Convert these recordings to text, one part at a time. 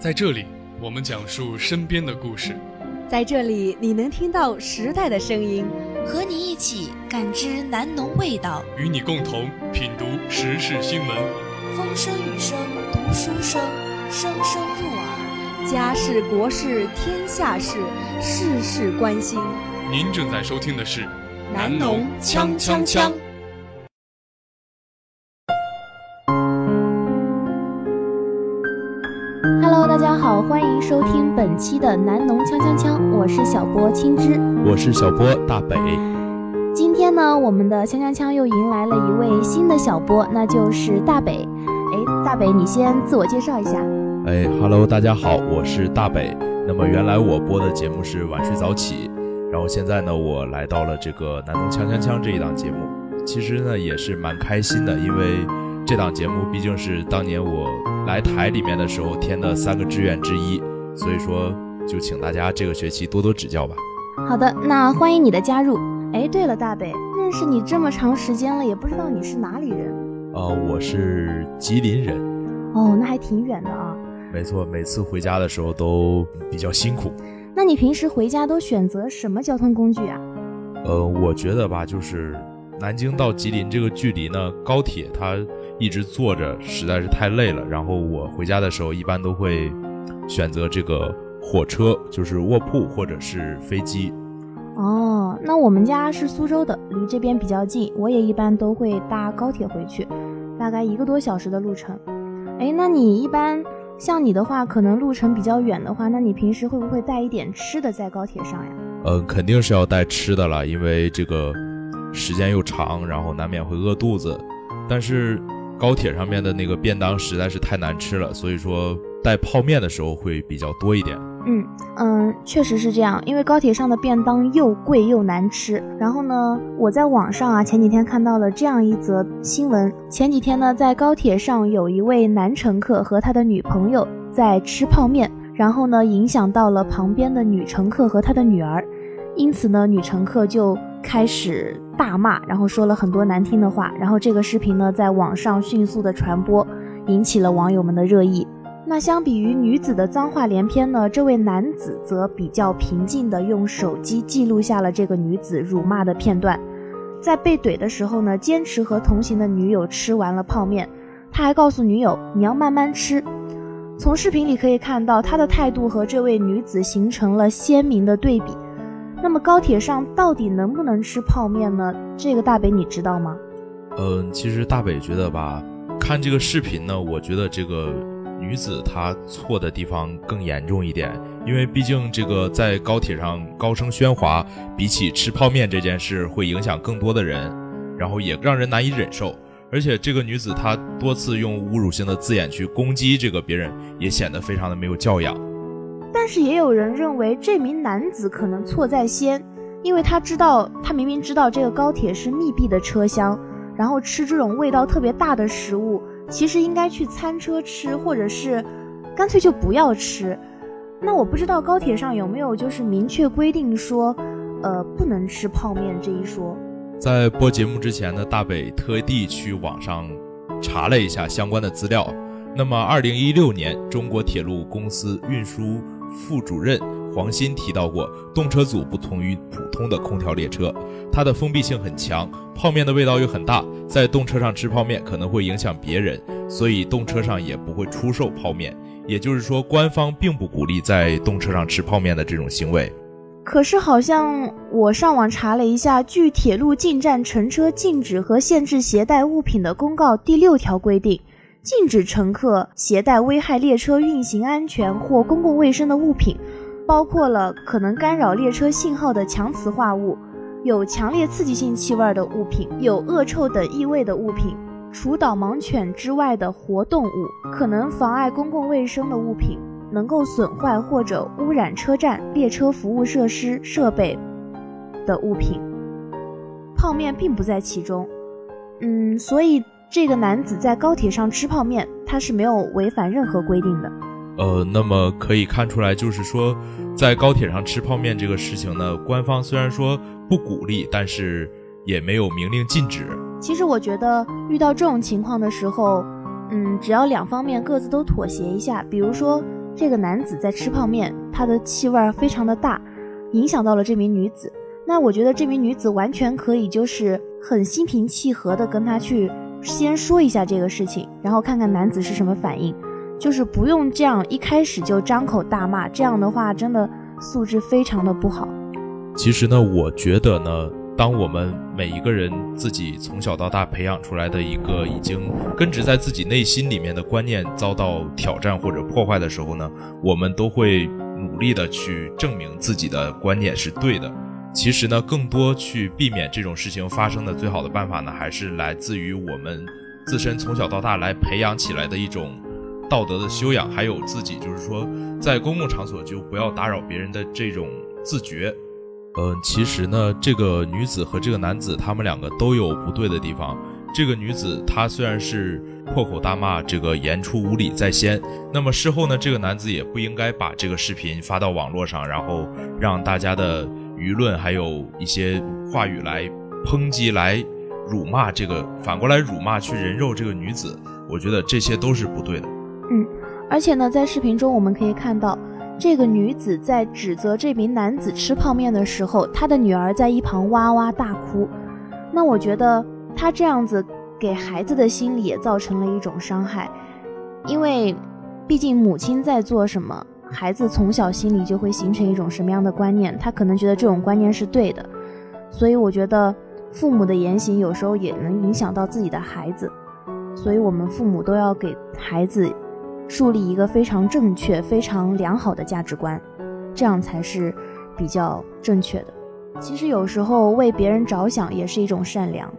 在这里，我们讲述身边的故事；在这里，你能听到时代的声音，和你一起感知南农味道，与你共同品读时事新闻。风声雨声读书声，声声入耳。家事国事天下事，事事关心。您正在收听的是《南农锵锵锵》。大家好，欢迎收听本期的南农锵锵锵，我是小波青枝，我是小波大北。今天呢，我们的锵锵锵又迎来了一位新的小波，那就是大北。哎，大北，你先自我介绍一下。哎，Hello，大家好，我是大北。那么原来我播的节目是晚睡早起，然后现在呢，我来到了这个南农锵锵锵这一档节目，其实呢也是蛮开心的，因为这档节目毕竟是当年我。来台里面的时候填的三个志愿之一，所以说就请大家这个学期多多指教吧。好的，那欢迎你的加入。哎，对了，大北，认识你这么长时间了，也不知道你是哪里人。呃，我是吉林人。哦，那还挺远的啊。没错，每次回家的时候都比较辛苦。那你平时回家都选择什么交通工具啊？呃，我觉得吧，就是南京到吉林这个距离呢，高铁它。一直坐着实在是太累了，然后我回家的时候一般都会选择这个火车，就是卧铺或者是飞机。哦，那我们家是苏州的，离这边比较近，我也一般都会搭高铁回去，大概一个多小时的路程。哎，那你一般像你的话，可能路程比较远的话，那你平时会不会带一点吃的在高铁上呀？嗯，肯定是要带吃的了，因为这个时间又长，然后难免会饿肚子，但是。高铁上面的那个便当实在是太难吃了，所以说带泡面的时候会比较多一点。嗯嗯，确实是这样，因为高铁上的便当又贵又难吃。然后呢，我在网上啊前几天看到了这样一则新闻：前几天呢，在高铁上有一位男乘客和他的女朋友在吃泡面，然后呢影响到了旁边的女乘客和他的女儿，因此呢女乘客就。开始大骂，然后说了很多难听的话，然后这个视频呢在网上迅速的传播，引起了网友们的热议。那相比于女子的脏话连篇呢，这位男子则比较平静的用手机记录下了这个女子辱骂的片段。在被怼的时候呢，坚持和同行的女友吃完了泡面，他还告诉女友你要慢慢吃。从视频里可以看到，他的态度和这位女子形成了鲜明的对比。那么高铁上到底能不能吃泡面呢？这个大北你知道吗？嗯，其实大北觉得吧，看这个视频呢，我觉得这个女子她错的地方更严重一点，因为毕竟这个在高铁上高声喧哗，比起吃泡面这件事会影响更多的人，然后也让人难以忍受。而且这个女子她多次用侮辱性的字眼去攻击这个别人，也显得非常的没有教养。但是也有人认为这名男子可能错在先，因为他知道他明明知道这个高铁是密闭的车厢，然后吃这种味道特别大的食物，其实应该去餐车吃，或者是干脆就不要吃。那我不知道高铁上有没有就是明确规定说，呃，不能吃泡面这一说。在播节目之前呢，大北特地去网上查了一下相关的资料。那么，二零一六年中国铁路公司运输。副主任黄鑫提到过，动车组不同于普通的空调列车，它的封闭性很强，泡面的味道又很大，在动车上吃泡面可能会影响别人，所以动车上也不会出售泡面。也就是说，官方并不鼓励在动车上吃泡面的这种行为。可是，好像我上网查了一下，据《铁路进站乘车禁止和限制携带物品的公告》第六条规定。禁止乘客携带危害列车运行安全或公共卫生的物品，包括了可能干扰列车信号的强磁化物、有强烈刺激性气味的物品、有恶臭等异味的物品，除导盲犬之外的活动物、可能妨碍公共卫生的物品、能够损坏或者污染车站、列车服务设施设备的物品。泡面并不在其中。嗯，所以。这个男子在高铁上吃泡面，他是没有违反任何规定的。呃，那么可以看出来，就是说，在高铁上吃泡面这个事情呢，官方虽然说不鼓励，但是也没有明令禁止。其实我觉得遇到这种情况的时候，嗯，只要两方面各自都妥协一下，比如说这个男子在吃泡面，他的气味非常的大，影响到了这名女子。那我觉得这名女子完全可以就是很心平气和的跟他去先说一下这个事情，然后看看男子是什么反应，就是不用这样一开始就张口大骂，这样的话真的素质非常的不好。其实呢，我觉得呢。当我们每一个人自己从小到大培养出来的一个已经根植在自己内心里面的观念遭到挑战或者破坏的时候呢，我们都会努力的去证明自己的观念是对的。其实呢，更多去避免这种事情发生的最好的办法呢，还是来自于我们自身从小到大来培养起来的一种道德的修养，还有自己就是说在公共场所就不要打扰别人的这种自觉。嗯，其实呢，这个女子和这个男子，他们两个都有不对的地方。这个女子她虽然是破口大骂，这个言出无礼在先，那么事后呢，这个男子也不应该把这个视频发到网络上，然后让大家的舆论还有一些话语来抨击、来辱骂这个，反过来辱骂去人肉这个女子。我觉得这些都是不对的。嗯，而且呢，在视频中我们可以看到。这个女子在指责这名男子吃泡面的时候，她的女儿在一旁哇哇大哭。那我觉得她这样子给孩子的心理也造成了一种伤害，因为毕竟母亲在做什么，孩子从小心里就会形成一种什么样的观念，他可能觉得这种观念是对的。所以我觉得父母的言行有时候也能影响到自己的孩子，所以我们父母都要给孩子。树立一个非常正确、非常良好的价值观，这样才是比较正确的。其实有时候为别人着想也是一种善良。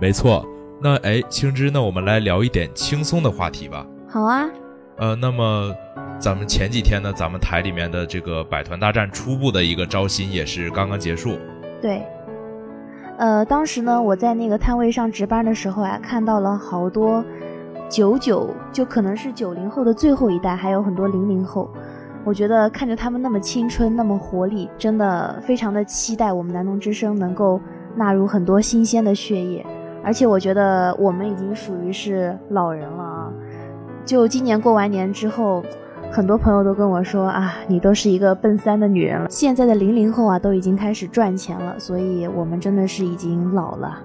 没错，那哎，青芝，那我们来聊一点轻松的话题吧。好啊。呃，那么咱们前几天呢，咱们台里面的这个百团大战初步的一个招新也是刚刚结束。对。呃，当时呢，我在那个摊位上值班的时候啊，看到了好多。九九就可能是九零后的最后一代，还有很多零零后。我觉得看着他们那么青春，那么活力，真的非常的期待我们南农之声能够纳入很多新鲜的血液。而且我觉得我们已经属于是老人了啊！就今年过完年之后，很多朋友都跟我说啊，你都是一个奔三的女人了。现在的零零后啊，都已经开始赚钱了，所以我们真的是已经老了。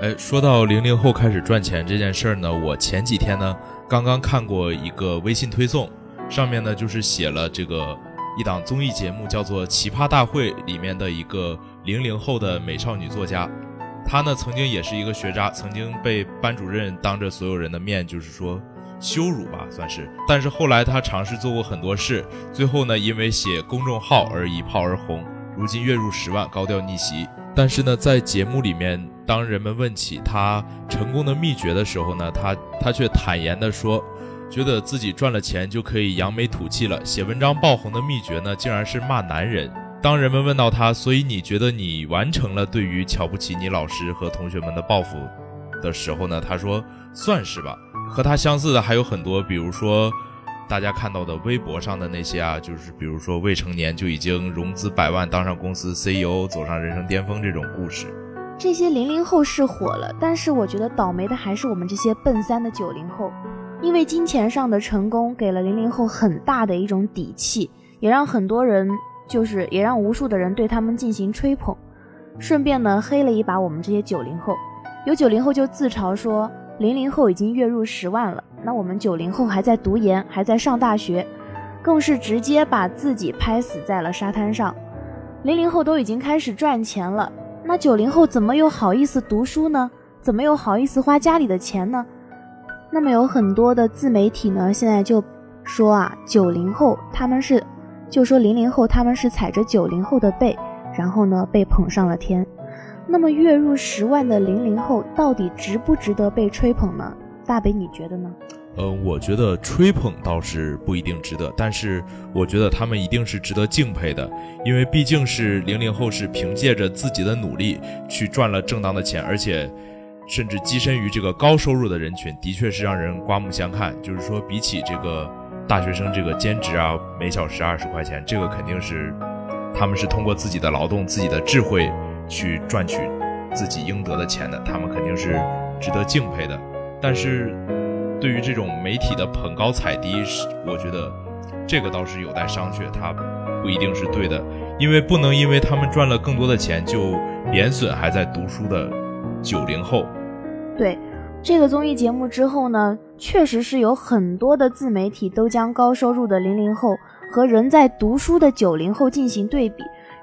哎，说到零零后开始赚钱这件事儿呢，我前几天呢刚刚看过一个微信推送，上面呢就是写了这个一档综艺节目叫做《奇葩大会》里面的一个零零后的美少女作家，她呢曾经也是一个学渣，曾经被班主任当着所有人的面就是说羞辱吧，算是。但是后来他尝试做过很多事，最后呢因为写公众号而一炮而红，如今月入十万，高调逆袭。但是呢，在节目里面，当人们问起他成功的秘诀的时候呢，他他却坦言的说，觉得自己赚了钱就可以扬眉吐气了。写文章爆红的秘诀呢，竟然是骂男人。当人们问到他，所以你觉得你完成了对于瞧不起你老师和同学们的报复的时候呢，他说算是吧。和他相似的还有很多，比如说。大家看到的微博上的那些啊，就是比如说未成年就已经融资百万当上公司 CEO，走上人生巅峰这种故事。这些零零后是火了，但是我觉得倒霉的还是我们这些奔三的九零后，因为金钱上的成功给了零零后很大的一种底气，也让很多人就是也让无数的人对他们进行吹捧，顺便呢黑了一把我们这些九零后。有九零后就自嘲说，零零后已经月入十万了。那我们九零后还在读研，还在上大学，更是直接把自己拍死在了沙滩上。零零后都已经开始赚钱了，那九零后怎么又好意思读书呢？怎么又好意思花家里的钱呢？那么有很多的自媒体呢，现在就说啊，九零后他们是，就说零零后他们是踩着九零后的背，然后呢被捧上了天。那么月入十万的零零后到底值不值得被吹捧呢？大北，你觉得呢？呃，我觉得吹捧倒是不一定值得，但是我觉得他们一定是值得敬佩的，因为毕竟是零零后，是凭借着自己的努力去赚了正当的钱，而且甚至跻身于这个高收入的人群，的确是让人刮目相看。就是说，比起这个大学生这个兼职啊，每小时二十块钱，这个肯定是他们是通过自己的劳动、自己的智慧去赚取自己应得的钱的，他们肯定是值得敬佩的。但是，对于这种媒体的捧高踩低，是我觉得这个倒是有待商榷，它不一定是对的，因为不能因为他们赚了更多的钱就贬损还在读书的九零后。对这个综艺节目之后呢，确实是有很多的自媒体都将高收入的零零后和仍在读书的九零后进行对比，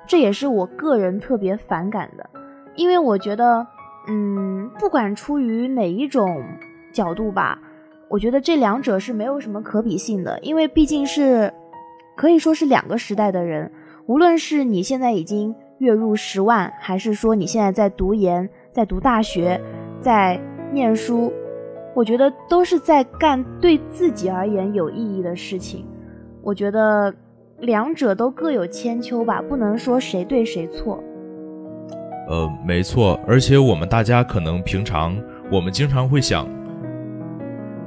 这也是我个人特别反感的，因为我觉得，嗯，不管出于哪一种角度吧。我觉得这两者是没有什么可比性的，因为毕竟是可以说是两个时代的人。无论是你现在已经月入十万，还是说你现在在读研、在读大学、在念书，我觉得都是在干对自己而言有意义的事情。我觉得两者都各有千秋吧，不能说谁对谁错。呃，没错，而且我们大家可能平常我们经常会想。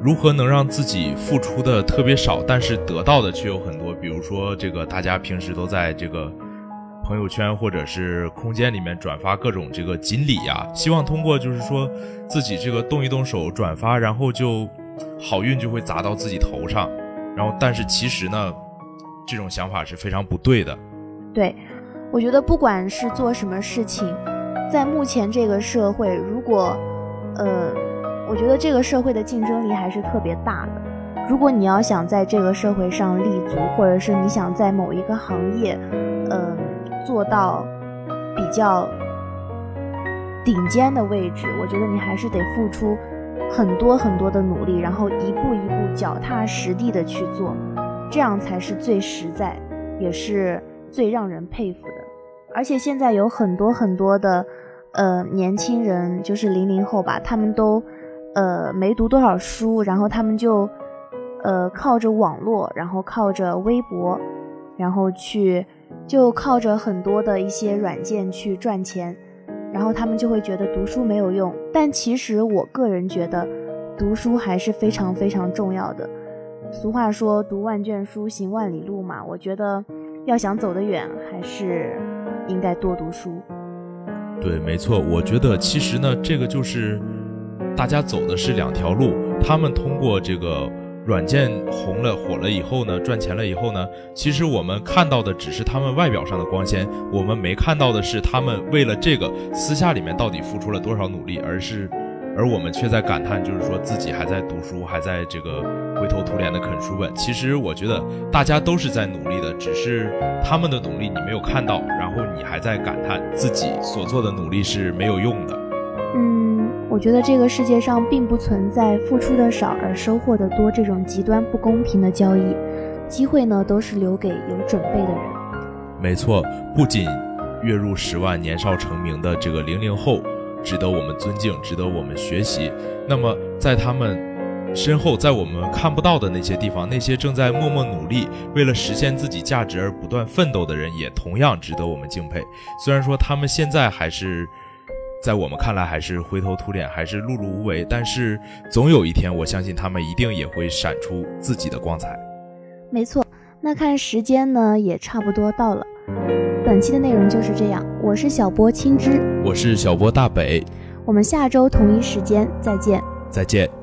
如何能让自己付出的特别少，但是得到的却有很多？比如说，这个大家平时都在这个朋友圈或者是空间里面转发各种这个锦鲤呀，希望通过就是说自己这个动一动手转发，然后就好运就会砸到自己头上。然后，但是其实呢，这种想法是非常不对的。对，我觉得不管是做什么事情，在目前这个社会，如果呃。我觉得这个社会的竞争力还是特别大的。如果你要想在这个社会上立足，或者是你想在某一个行业，嗯，做到比较顶尖的位置，我觉得你还是得付出很多很多的努力，然后一步一步脚踏实地的去做，这样才是最实在，也是最让人佩服的。而且现在有很多很多的呃年轻人，就是零零后吧，他们都。呃，没读多少书，然后他们就，呃，靠着网络，然后靠着微博，然后去，就靠着很多的一些软件去赚钱，然后他们就会觉得读书没有用。但其实我个人觉得，读书还是非常非常重要的。俗话说，读万卷书，行万里路嘛。我觉得，要想走得远，还是应该多读书。对，没错。我觉得其实呢，这个就是。大家走的是两条路，他们通过这个软件红了火了以后呢，赚钱了以后呢，其实我们看到的只是他们外表上的光鲜，我们没看到的是他们为了这个私下里面到底付出了多少努力，而是，而我们却在感叹，就是说自己还在读书，还在这个灰头土脸的啃书本。其实我觉得大家都是在努力的，只是他们的努力你没有看到，然后你还在感叹自己所做的努力是没有用的。嗯我觉得这个世界上并不存在付出的少而收获的多这种极端不公平的交易，机会呢都是留给有准备的人。没错，不仅月入十万、年少成名的这个零零后值得我们尊敬，值得我们学习。那么在他们身后，在我们看不到的那些地方，那些正在默默努力为了实现自己价值而不断奋斗的人，也同样值得我们敬佩。虽然说他们现在还是。在我们看来还是灰头土脸，还是碌碌无为，但是总有一天，我相信他们一定也会闪出自己的光彩。没错，那看时间呢，也差不多到了。本期的内容就是这样，我是小波青之，我是小波大北，我们下周同一时间再见，再见。